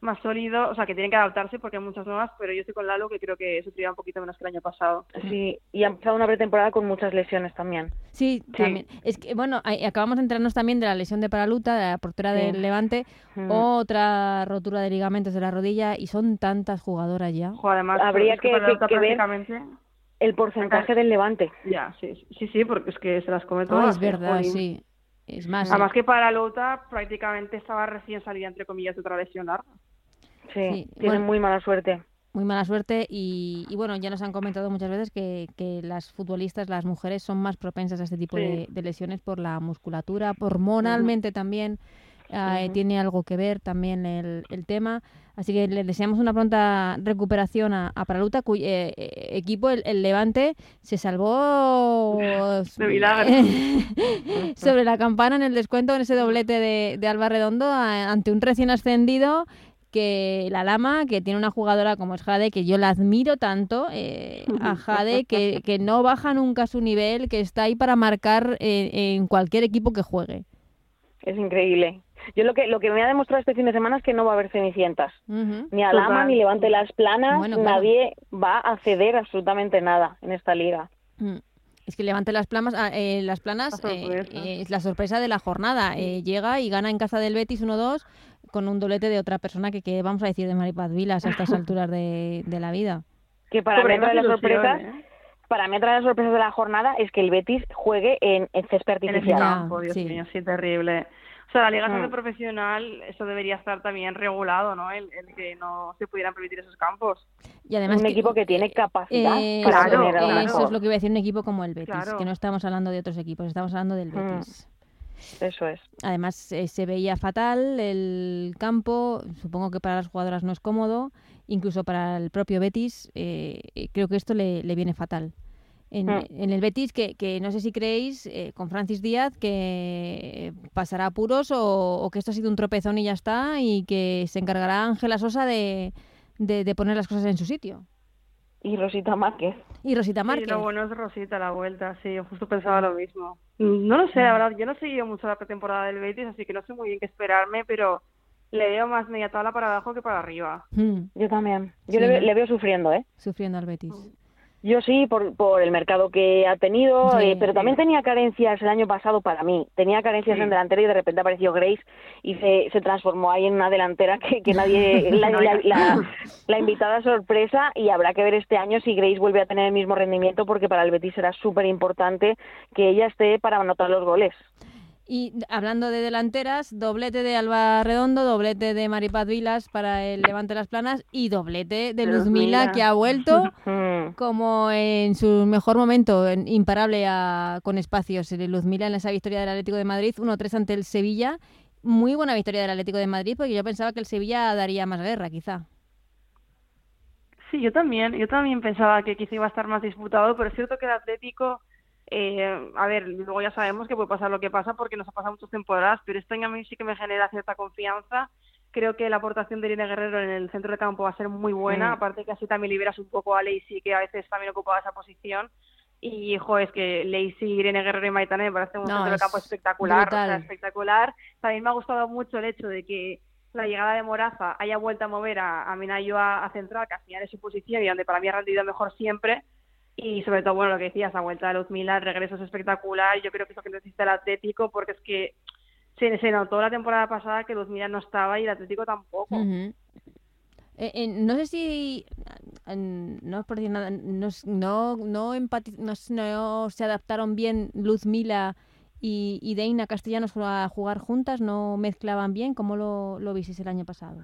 más sólido, o sea, que tienen que adaptarse porque hay muchas nuevas, pero yo estoy con Lalo que creo que sufrirá un poquito menos que el año pasado. Sí, y ha empezado una pretemporada con muchas lesiones también. Sí, también. Es que, bueno, acabamos de enterarnos también de la lesión de Paraluta, de la portera del Levante, otra rotura de ligamentos de la rodilla, y son tantas jugadoras ya. además, habría que, ver el porcentaje del Levante. Ya, sí, sí, sí, porque es que se las come todas. es verdad, sí. Es más, Además que Paraluta prácticamente estaba recién salida, entre comillas, de otra lesión Sí, tienen muy mala suerte. Muy mala suerte y, bueno, ya nos han comentado muchas veces que, que, las futbolistas, las mujeres, son más propensas a este tipo de, lesiones por la musculatura, hormonalmente también. Eh, tiene algo que ver también el, el, tema. Así que le deseamos una pronta recuperación a, a Paraluta, cuyo eh, eh, equipo, el, Levante, se salvó sobre la campana en el descuento en ese doblete de, de Alba Redondo ante un recién ascendido que la Lama, que tiene una jugadora como es Jade, que yo la admiro tanto, eh, a Jade, que, que, no baja nunca su nivel, que está ahí para marcar en cualquier equipo que juegue. Es increíble. Yo lo que lo que me ha demostrado este fin de semana es que no va a haber cenicientas. Ni Alama, Total. ni Levante las planas, Bueno, claro. nadie va a ceder absolutamente nada en esta liga. Mm. Es que levante las planas, ah, eh, las planas La eh, sorpresa. eh, es la sorpresa de la jornada. Eh, llega y gana en casa del Betis 1-2 con un doblete de otra persona que, que vamos a decir de Maripaz Vilas a estas alturas de, de la vida. Que para Sobre mí otra de las sorpresas, ¿eh? para mí otra de las sorpresas de la jornada es que el Betis juegue en, en césped En el artificial. Campo, Dios sí. mío, sí, terrible. O sea, la liga Mm. profesional, eso debería estar también regulado, ¿no? El, el que no se pudieran permitir esos campos. Y además un equipo que tiene capacidad eh, para Claro, tener eso es lo que iba a decir un equipo como el Betis, Claro. que no estamos hablando de otros equipos, estamos hablando del Mm. Eso es. Además, eh, se veía fatal el campo. Supongo que para las jugadoras no es cómodo. Incluso para el propio Betis, eh, eh, creo que esto le, le viene fatal. En, Mm. en el Betis, que, que no sé si creéis, eh, con Francis Díaz, que pasará apuros o, o que esto ha sido un tropezón y ya está, y que se encargará Ángela Sosa de, de, de poner las cosas en su sitio. Y Rosita Márquez. Y Rosita Sí, Márquez. lo bueno es Rosita la vuelta, sí, yo justo pensaba lo mismo. Mm, No lo sé, la verdad, yo no he seguido mucho la pretemporada del Betis, así que no sé muy bien qué esperarme, pero le veo más media tabla para abajo que para arriba. Mm, Yo también. Yo Sí, le, le veo sufriendo, ¿eh? sufriendo al Betis. Yo sí, por, por el mercado que ha tenido, Sí, eh, pero sí. también tenía carencias el año pasado para mí. Tenía carencias Sí. en delantera y de repente apareció Grace y se, se transformó ahí en una delantera que, que nadie, la, No, la, ya. la- la invitada sorpresa y habrá que ver este año si Grace vuelve a tener el mismo rendimiento porque para el Betis será súper importante que ella esté para anotar los goles. Y hablando de delanteras, doblete de Alba Redondo, doblete de Maripaz Vilas para el Levante Las Planas y doblete de De Luzmila, que ha vuelto como en su mejor momento, en- imparable a- con espacios. Eh, Luzmila en esa victoria del Atlético de Madrid, 1-3 ante el Sevilla. Muy buena victoria del Atlético de Madrid, porque yo pensaba que el Sevilla daría más guerra, quizá. Sí, yo también, yo también pensaba que quizá iba a estar más disputado, pero es cierto que el Atlético, eh, a ver, luego ya sabemos que puede pasar lo que pasa porque nos ha pasado muchas temporadas, pero año a mí sí que me genera cierta confianza. Creo que la aportación de Irene Guerrero en el centro del campo va a ser muy buena, Mm. aparte que así también liberas un poco a Lacey, que a veces también ocupaba esa posición. Y, jo, es que Lacey, Irene Guerrero y Maitane me parece un No, centro es campo espectacular, o sea, espectacular. También me ha gustado mucho el hecho de que la llegada de Moraza haya vuelto a mover a, a Minayo a, a central, que al final es su posición y donde para mí ha rendido mejor siempre. Y sobre todo, bueno, lo que decías, la vuelta de Luzmila, el regreso es espectacular. Yo creo que es lo que necesita el Atlético, porque es que se, se notó la temporada pasada que Luzmila no estaba y el Atlético tampoco. Eh, eh, no sé si, eh, no es por decir nada, no, no, no, empati- no, se adaptaron bien Luz Mila y, y Deina Castellanos a jugar juntas, no mezclaban bien, ¿cómo lo, lo visteis el año pasado?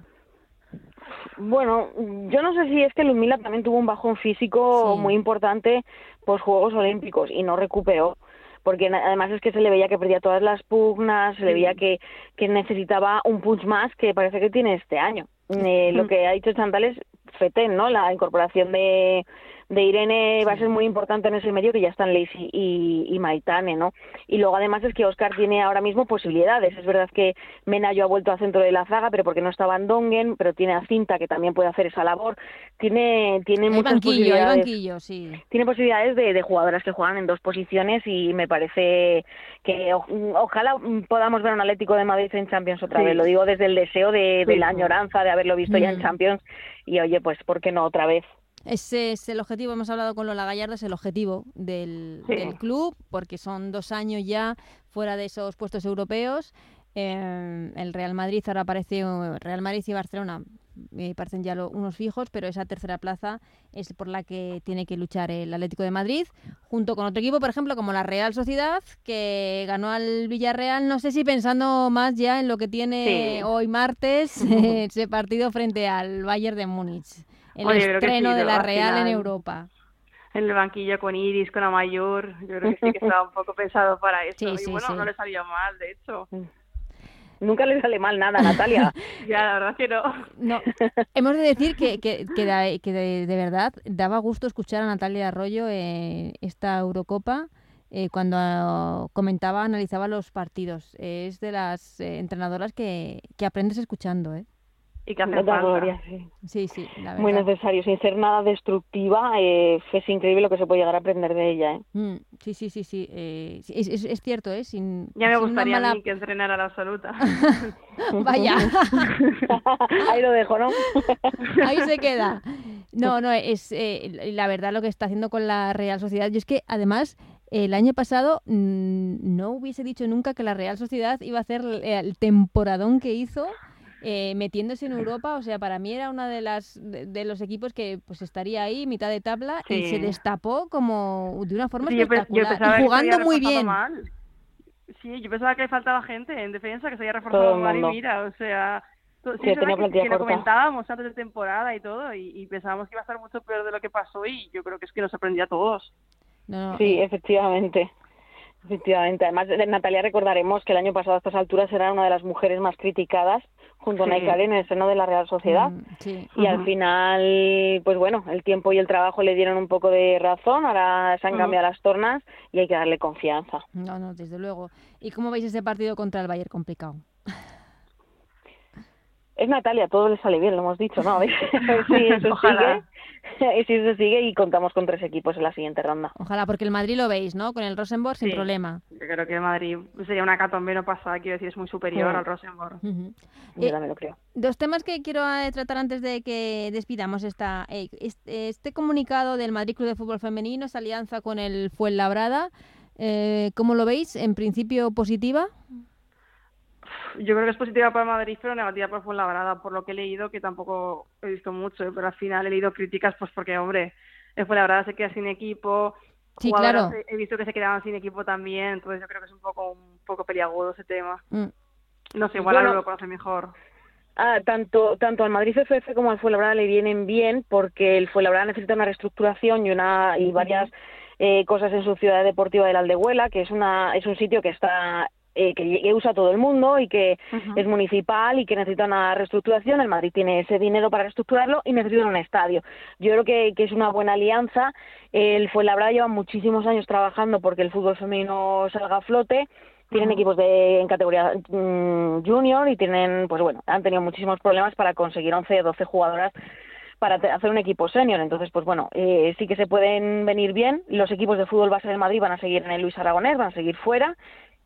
Bueno, yo no sé si es que Ludmila también tuvo un bajón físico Sí. muy importante post Juegos Olímpicos y no recuperó, porque además es que se le veía que perdía todas las pugnas, se le veía que, que necesitaba un punch más que parece que tiene este año. Eh, lo que ha dicho Chantal es fetén, ¿no? La incorporación de, de Irene va a ser muy importante en ese medio que ya están Lacey y, y Maitane, ¿no? Y luego además es que Oscar tiene ahora mismo posibilidades. Es verdad que Menayo ha vuelto al centro de la zaga, pero porque no estaba en Dongen, pero tiene a Cinta que también puede hacer esa labor. Tiene, tiene Hay muchas banquillo, posibilidades banquillo, sí. tiene posibilidades de, de jugadoras que juegan en dos posiciones y me parece que o- ojalá podamos ver un Atlético de Madrid en Champions otra Sí. vez. Lo digo desde el deseo de, de Sí, la añoranza de haberlo visto ya en Mm. Champions y oye, pues ¿por qué no otra vez? Ese es el objetivo, hemos hablado con Lola Gallardo, es el objetivo del, Sí. del club, porque son dos años ya fuera de esos puestos europeos. Eh, el Real Madrid ahora parece, Real Madrid y Barcelona me parecen ya lo- unos fijos, pero esa tercera plaza es por la que tiene que luchar el Atlético de Madrid, junto con otro equipo, por ejemplo, como la Real Sociedad, que ganó al Villarreal, no sé si pensando más ya en lo que tiene Sí. hoy martes ese partido frente al Bayern de Múnich. El Oye, creo que estreno sí, de la Al Real en. Europa. En el banquillo con Iris, con Amayor, yo creo que sí que estaba un poco pensado para eso. Sí, y sí, bueno, no le salió mal, de hecho. Nunca le sale mal nada, Natalia. Ya, la verdad que no. No, hemos de decir que, que, que, da- que de, de verdad daba gusto escuchar a Natalia Arroyo en esta Eurocopa eh, cuando comentaba, analizaba los partidos. Es de las eh, entrenadoras que, que aprendes escuchando, ¿eh? Y que hacen falta. gloria, sí. Sí, sí, la Muy necesario, sin ser nada destructiva, eh, es increíble lo que se puede llegar a aprender de ella. ¿eh? Mm, sí, sí, sí, sí. eh, es, es- es cierto, ¿eh? Sin, Ya me sin gustaría a mí que entrenara la absoluta. Vaya. Ahí lo dejo, ¿no? Ahí se queda. No, no, es eh, la verdad lo que está haciendo con la Real Sociedad. Yo es que además el año pasado mm, no hubiese dicho nunca que la Real Sociedad iba a hacer el temporadón que hizo eh, metiéndose en Europa. O sea, para mí era una de las de, de los equipos que pues estaría ahí mitad de tabla y se destapó como de una forma Sí, yo espectacular y jugando había muy bien. mal. Sí, yo pensaba que faltaba gente en defensa, que se había reforzado mal y mira, o sea... Sí, tenía que, lo comentábamos antes de temporada y todo, y, y pensábamos que iba a estar mucho peor de lo que pasó y yo creo que es que nos sorprendió a todos. No, no, Sí, eh, efectivamente. Efectivamente. Además, de Natalia recordaremos que el año pasado a estas alturas era una de las mujeres más criticadas junto a Sí. Naikari en el seno de la Real Sociedad. mm, sí. Y al final, pues bueno, el tiempo y el trabajo le dieron un poco de razón, ahora se han Ujú. cambiado las tornas y hay que darle confianza. No, no, desde luego. ¿Y cómo veis ese partido contra el Bayern complicado? Es Natalia, todo le sale bien, lo hemos dicho, ¿no? Si eso Ojalá. sigue, si eso sigue y contamos con tres equipos en la siguiente ronda. Ojalá, porque el Madrid lo veis, ¿no? Con el Rosenborg sin Sí. problema. Yo creo que Madrid sería una catombe no pasada, quiero decir, es muy superior al Rosenborg. Yo Eh, también lo creo. Dos temas que quiero eh, tratar antes de que despidamos esta, este, este comunicado del Madrid Club de Fútbol Femenino, esa alianza con el Fuenlabrada. Eh, ¿Cómo lo veis? En principio positiva. Yo creo que es positiva para Madrid, pero negativa para Fuenlabrada, por lo que he leído, que tampoco he visto mucho, ¿eh? pero al final he leído críticas, pues porque, hombre, el Fuenlabrada se queda sin equipo, Sí, jugadoras claro. he- visto que se quedaban sin equipo también, entonces yo creo que es un poco un poco peliagudo ese tema. Mm, No sé, igual Bueno. Lo conoce mejor. Ah, tanto, tanto al Madrid FF como al Fuenlabrada le vienen bien porque el Fuenlabrada necesita una reestructuración y una y varias eh, cosas en su ciudad deportiva de la Aldehuela, que es una es un sitio que está eh, que, que usa todo el mundo y que es municipal y que necesita una reestructuración. El Madrid tiene ese dinero para reestructurarlo y necesita un estadio. Yo creo que, que es una buena alianza. El Fuenlabrada lleva muchísimos años trabajando porque el fútbol femenino salga a flote. Tienen equipos de en categoría mm, junior y tienen, pues bueno, han tenido muchísimos problemas para conseguir 11 o 12 jugadoras para hacer un equipo senior. Entonces, pues bueno, eh, sí que se pueden venir bien. Los equipos de fútbol base del Madrid van a seguir en el Luis Aragonés, van a seguir fuera.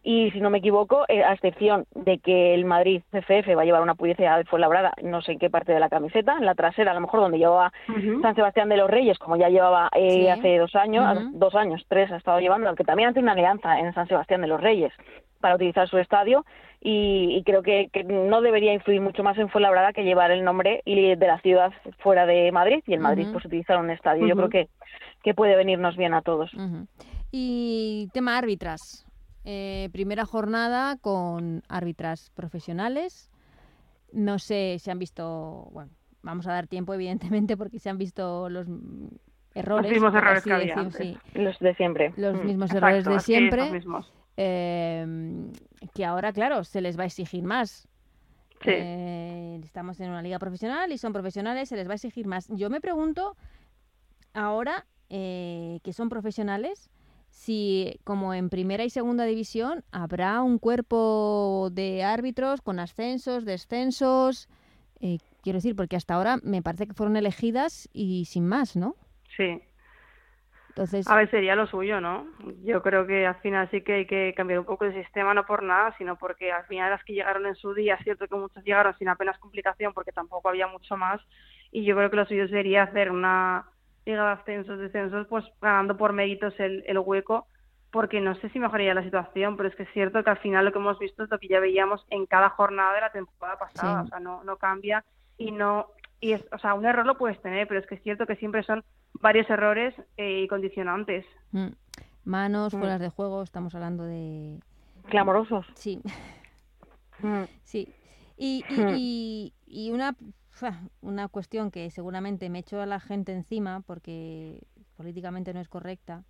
Y si no me equivoco, eh, a excepción de que el Madrid CFF va a llevar una publicidad de Fuenlabrada, no sé en qué parte de la camiseta, en la trasera, a lo mejor donde llevaba. San Sebastián de los Reyes, como ya llevaba eh, Sí. hace dos años, dos años, tres ha estado llevando, aunque también hace una alianza en San Sebastián de los Reyes para utilizar su estadio y, y creo que, que no debería influir mucho más en Fuenlabrada que llevar el nombre y de la ciudad fuera de Madrid y en Madrid pues utilizar un estadio. Yo creo que, que puede venirnos bien a todos. Y tema árbitras. Eh, primera jornada con árbitras profesionales. No sé si han visto, bueno, vamos a dar tiempo evidentemente porque se han visto los mm, errores. mismos por errores así que había decir, sí, Los de siempre. los Mm. mismos Exacto, errores de siempre. mismos. eh, que ahora, claro, se les va a exigir más. Sí. Eh, estamos en una liga profesional y son profesionales, se les va a exigir más. Yo me pregunto, ahora eh, que son profesionales, si como en primera y segunda división habrá un cuerpo de árbitros con ascensos, descensos. eh, quiero decir, porque hasta ahora me parece que fueron elegidas y sin más, ¿no? Sí. Entonces, A ver, sería lo suyo, ¿no? Yo creo que al final sí que hay que cambiar un poco el sistema, no por nada, sino porque al final las que llegaron en su día, es cierto que muchas llegaron sin apenas complicación porque tampoco había mucho más, y yo creo que lo suyo sería hacer una liga de ascensos, descensos, pues ganando por méritos el, el hueco, porque no sé si mejoraría la situación, pero es que es cierto que al final lo que hemos visto es lo que ya veíamos en cada jornada de la temporada pasada, Sí. o sea, no, no cambia y no y es, o sea, un error lo puedes tener, pero es que es cierto que siempre son varios errores eh, y condicionantes. mm, manos, Mm. fueras de juego, estamos hablando de... Clamorosos. Sí, Mm. Sí. Y, y, y- y una, una cuestión que seguramente me echo a la gente encima porque políticamente no es correcta,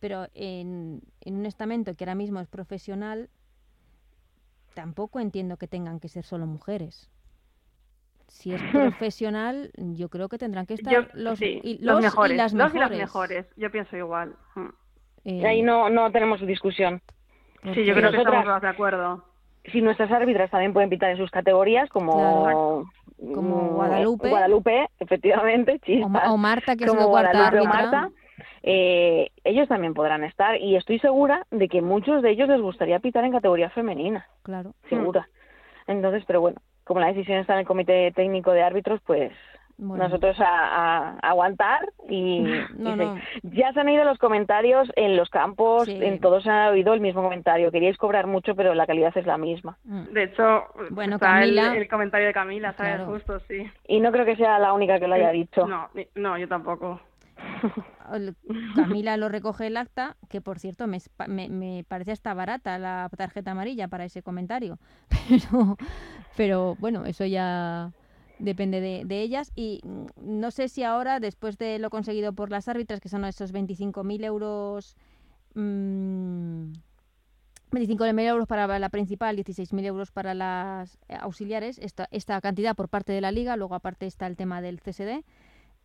pero en, en un estamento que ahora mismo es profesional, tampoco entiendo que tengan que ser solo mujeres. Si es profesional, yo creo que tendrán que estar Yo, los, sí, y, los, los y mejores, las los y las mejores. mejores. Yo pienso igual. Mm. Eh, Ahí no, no tenemos discusión. Sí, yo creo que Nosotras- estamos de acuerdo. si nuestras árbitras también pueden pitar en sus categorías, como Como mm, Guadalupe. Guadalupe, efectivamente, O, chispas, Ma- o Marta, que es como Guadalupe o. Marta, eh, ellos también podrán estar y estoy segura de que muchos de ellos les gustaría pitar en categoría femenina, Claro. segura. Entonces, pero bueno, como la decisión está en el comité técnico de árbitros, pues Bueno. nosotros a, aguantar y, No, y no. sí. ya se han oído los comentarios en los campos, Sí. en todos se ha oído el mismo comentario. Queríais cobrar mucho, pero la calidad es la misma. Mm. De hecho, Bueno, está el- Camila- el, comentario de Camila, ¿sabes? Claro. Justo, sí. Y no creo que sea la única que lo haya dicho. No, no, yo tampoco. Camila lo recoge el acta, que por cierto me, me, me parece hasta barata la tarjeta amarilla para ese comentario. Pero, pero bueno, eso ya depende de, de ellas. Y mm, no sé si ahora, después de lo conseguido por las árbitras, que son esos 25.000 euros... mm, 25.000 euros para la principal, 16.000 euros para las eh, auxiliares, esta, esta cantidad por parte de la liga, luego aparte está el tema del CSD.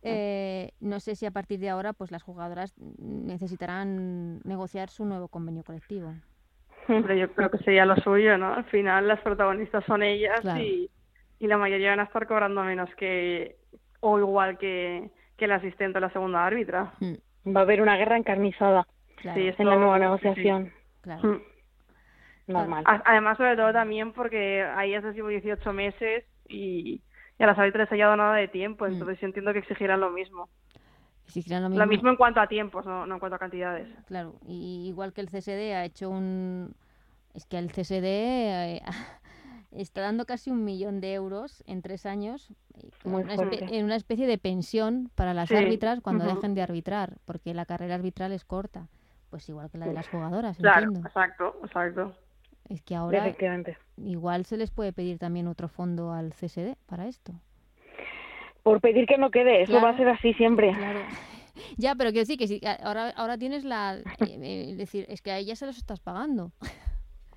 Eh, no sé si a partir de ahora pues las jugadoras necesitarán negociar su nuevo convenio colectivo. Pero yo creo que sería lo suyo, ¿no? Al final las protagonistas son ellas Claro. y, y la mayoría van a estar cobrando menos que o igual que, que el asistente o la segunda árbitra. Mm, Va a haber una guerra encarnizada claro, Sí, en la esto- nueva sí, sí. negociación. claro. Mm. Normal. A- Además, sobre todo también porque ahí hace 18 meses y, y a las árbitras ha dado nada de tiempo, Mm. entonces yo entiendo que exigirán lo mismo. Exigirán lo mismo. Lo mismo en cuanto a tiempos, no, no en cuanto a cantidades. Claro, y igual que el CSD ha hecho un... Es que el CSD eh, está dando casi un millón de euros en tres años eh, una en una especie de pensión para las Sí, árbitras cuando dejen de arbitrar, porque la carrera arbitral es corta. Pues igual que la de las jugadoras, Claro, entiendo. exacto, exacto. Es que ahora igual se les puede pedir también otro fondo al CSD para esto. Por pedir que no quede, eso Claro. va a ser así siempre. Claro. Ya, pero quiero decir que si, a- ahora, ahora tienes la... eh, eh, decir, es que a ella se los estás pagando.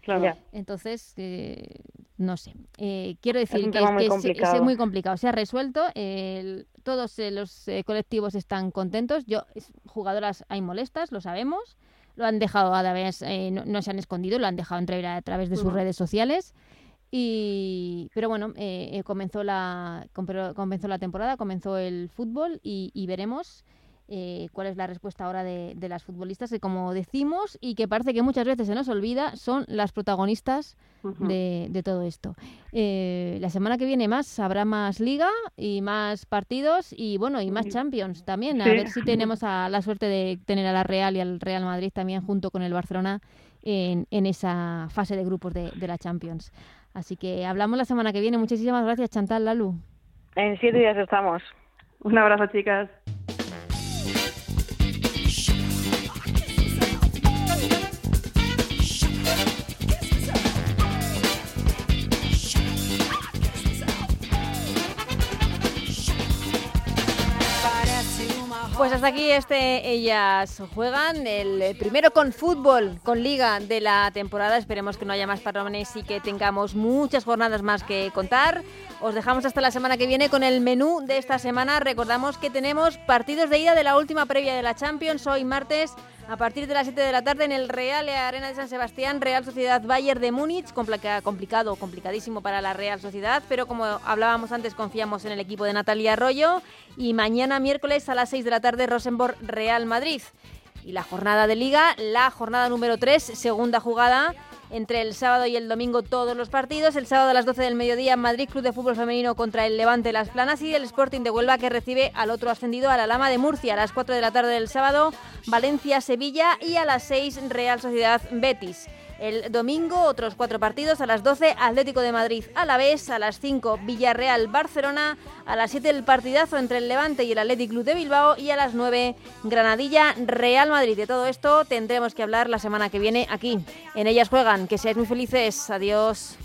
Claro. Entonces, eh, no sé. Eh, quiero decir que, es, muy que es- complicado. es muy complicado. Se ha resuelto. el- todos eh, los eh, colectivos están contentos. Yo, jugadoras hay molestas, lo sabemos. Lo han dejado a través, eh, no, no se han escondido, lo han dejado entrever a través de sus redes sociales. Y, pero bueno, comenzó, la, comenzó comenzó la temporada, comenzó el fútbol y, y veremos eh, cuál es la respuesta ahora de, de las futbolistas que, como decimos, y que parece que muchas veces se nos olvida, son las protagonistas de, de todo esto. Eh, la semana que viene más habrá más liga y más partidos y bueno y más Champions también. A Sí. ver si tenemos a, la suerte de tener a la Real y al Real Madrid también junto con el Barcelona en, en esa fase de grupos de, de la Champions. Así que hablamos la semana que viene. Muchísimas gracias, Chantal Lalu. En siete días estamos. Un abrazo, chicas. Hasta aquí este Ellas Juegan, el primero con fútbol, con liga de la temporada. Esperemos que no haya más parones y que tengamos muchas jornadas más que contar. Os dejamos hasta la semana que viene con el menú de esta semana. Recordamos que tenemos partidos de ida de la última previa de la Champions hoy martes a partir de las 7 de la tarde en el Real Arena de San Sebastián, Real Sociedad Bayern de Múnich, complica- complicado, complicadísimo para la Real Sociedad, pero como hablábamos antes, confiamos en el equipo de Natalia Arroyo y mañana miércoles a las 6 de la tarde Rosenborg Real Madrid. Y la jornada de liga, la jornada número 3, segunda jugada entre el sábado y el domingo todos los partidos. El sábado a las 12 del mediodía Madrid Club de Fútbol Femenino contra el Levante Las Planas y el Sporting de Huelva que recibe al otro ascendido a la Lama de Murcia a las 4 de la tarde del sábado Valencia Sevilla y a las 6 Real Sociedad Betis. El domingo otros cuatro partidos a las 12 Atlético de Madrid a la vez, a las 5 Villarreal Barcelona, a las 7 el partidazo entre el Levante y el Athletic Club de Bilbao y a las 9 Granadilla Real Madrid. De todo esto tendremos que hablar la semana que viene aquí. En ellas juegan. Que seáis muy felices. Adiós.